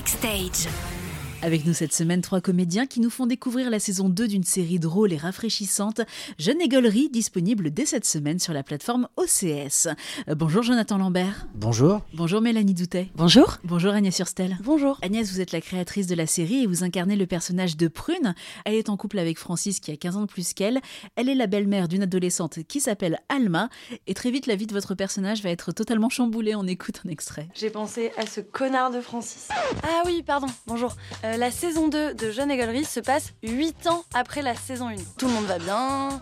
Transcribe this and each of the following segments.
Backstage. Avec nous cette semaine, trois comédiens qui nous font découvrir la saison 2 d'une série drôle et rafraîchissante, Jeune Égolerie, disponible dès cette semaine sur la plateforme OCS. Euh, bonjour Jonathan Lambert. Bonjour. Bonjour Mélanie Doutet. Bonjour. Bonjour Agnès Surstel. Bonjour. Agnès, vous êtes la créatrice de la série et vous incarnez le personnage de Prune. Elle est en couple avec Francis qui a 15 ans de plus qu'elle. Elle est la belle-mère d'une adolescente qui s'appelle Alma. Et très vite, la vie de votre personnage va être totalement chamboulée. On écoute un extrait. J'ai pensé à ce connard de Francis. Ah oui, pardon, bonjour. Euh, la saison 2 de Jeune Égolerie se passe 8 ans après la saison 1. Tout le monde va bien.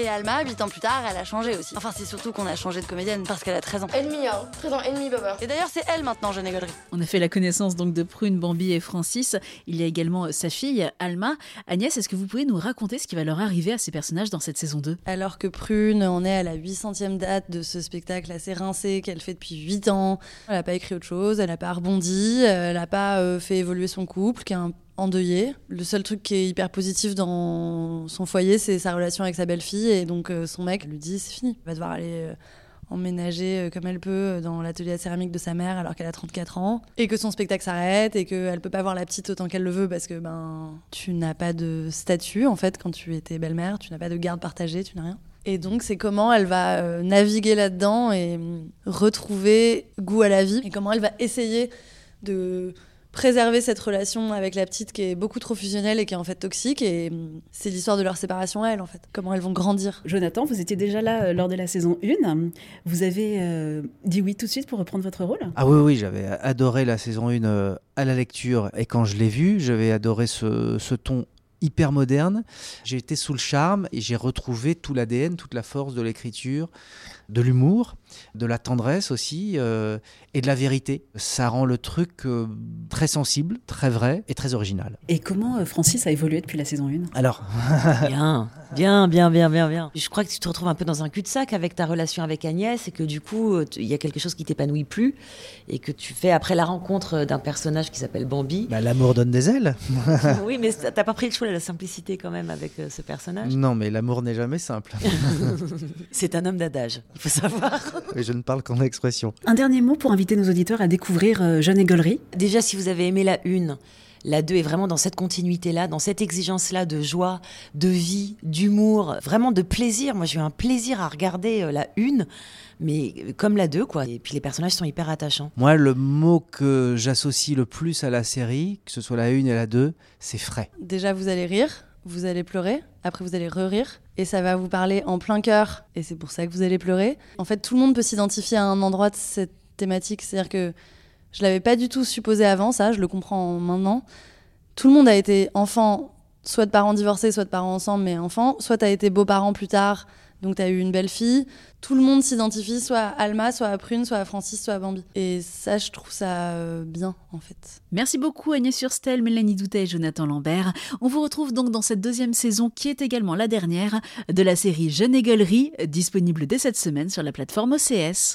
Et Alma, 8 ans plus tard, elle a changé aussi. Enfin, c'est surtout qu'on a changé de comédienne parce qu'elle a 13 ans. Ennemi, hein. 13 ans, ennemi, baba. Et d'ailleurs, c'est elle maintenant, Jeune Égolerie. On a fait la connaissance donc de Prune, Bambi et Francis. Il y a également euh, sa fille, Alma. Agnès, est-ce que vous pouvez nous raconter ce qui va leur arriver à ces personnages dans cette saison 2 Alors que Prune, on est à la 800e date de ce spectacle assez rincé qu'elle fait depuis 8 ans. Elle n'a pas écrit autre chose, elle n'a pas rebondi, elle n'a pas euh, fait évoluer son couple, qui est un endeuillé. Le seul truc qui est hyper positif dans son foyer, c'est sa relation avec sa belle-fille. Et donc, euh, son mec lui dit c'est fini. Elle va devoir aller euh, emménager euh, comme elle peut dans l'atelier à céramique de sa mère alors qu'elle a 34 ans. Et que son spectacle s'arrête et qu'elle peut pas voir la petite autant qu'elle le veut parce que ben, tu n'as pas de statut en fait quand tu étais belle-mère. Tu n'as pas de garde partagée, tu n'as rien. Et donc, c'est comment elle va naviguer là-dedans et hum, retrouver goût à la vie. Et comment elle va essayer de préserver cette relation avec la petite qui est beaucoup trop fusionnelle et qui est en fait toxique. Et hum, c'est l'histoire de leur séparation à elle, en fait. Comment elles vont grandir. Jonathan, vous étiez déjà là euh, lors de la saison 1. Vous avez euh, dit oui tout de suite pour reprendre votre rôle? Ah oui, oui, j'avais adoré la saison 1 euh, à la lecture. Et quand je l'ai vue, j'avais adoré ce, ce ton hyper moderne. J'ai été sous le charme et j'ai retrouvé tout l'ADN, toute la force de l'écriture, de l'humour, de la tendresse aussi euh, et de la vérité. Ça rend le truc euh, très sensible, très vrai et très original. Et comment euh, Francis a évolué depuis la saison 1 Alors, Bien, bien, bien, bien, bien, bien. Je crois que tu te retrouves un peu dans un cul-de-sac avec ta relation avec Agnès et que du coup, il y a quelque chose qui t'épanouit plus et que tu fais après la rencontre d'un personnage qui s'appelle Bambi. bah, l'amour donne des ailes. oui, mais t'as pas pris le choix de la simplicité quand même avec euh, ce personnage. Non, mais l'amour n'est jamais simple. C'est un homme d'adage, il faut savoir. Et je ne parle qu'en expression. Un dernier mot pour inviter nos auditeurs à découvrir euh, Jeune Égolerie. Déjà, si vous avez aimé la une, la 2 est vraiment dans cette continuité-là, dans cette exigence-là de joie, de vie, d'humour, vraiment de plaisir. Moi, j'ai eu un plaisir à regarder euh, la une, mais euh, comme la 2, quoi. Et puis les personnages sont hyper attachants. Moi, le mot que j'associe le plus à la série, que ce soit la 1 et la 2, c'est frais. Déjà, vous allez rire, vous allez pleurer, après vous allez re-rire, et ça va vous parler en plein cœur, et c'est pour ça que vous allez pleurer. En fait, tout le monde peut s'identifier à un endroit de cette thématique, c'est-à-dire que je l'avais pas du tout supposé avant, ça, je le comprends maintenant. Tout le monde a été enfant, soit de parents divorcés, soit de parents ensemble, mais enfant, soit t'as été beau-parent plus tard, donc t'as eu une belle fille. Tout le monde s'identifie soit à Alma, soit à Prune, soit à Francis, soit à Bambi. Et ça, je trouve ça euh, bien, en fait. Merci beaucoup Agnès Surstel, Mélanie Doutet et Jonathan Lambert. On vous retrouve donc dans cette deuxième saison qui est également la dernière de la série Jeune Égolerie, disponible dès cette semaine sur la plateforme OCS.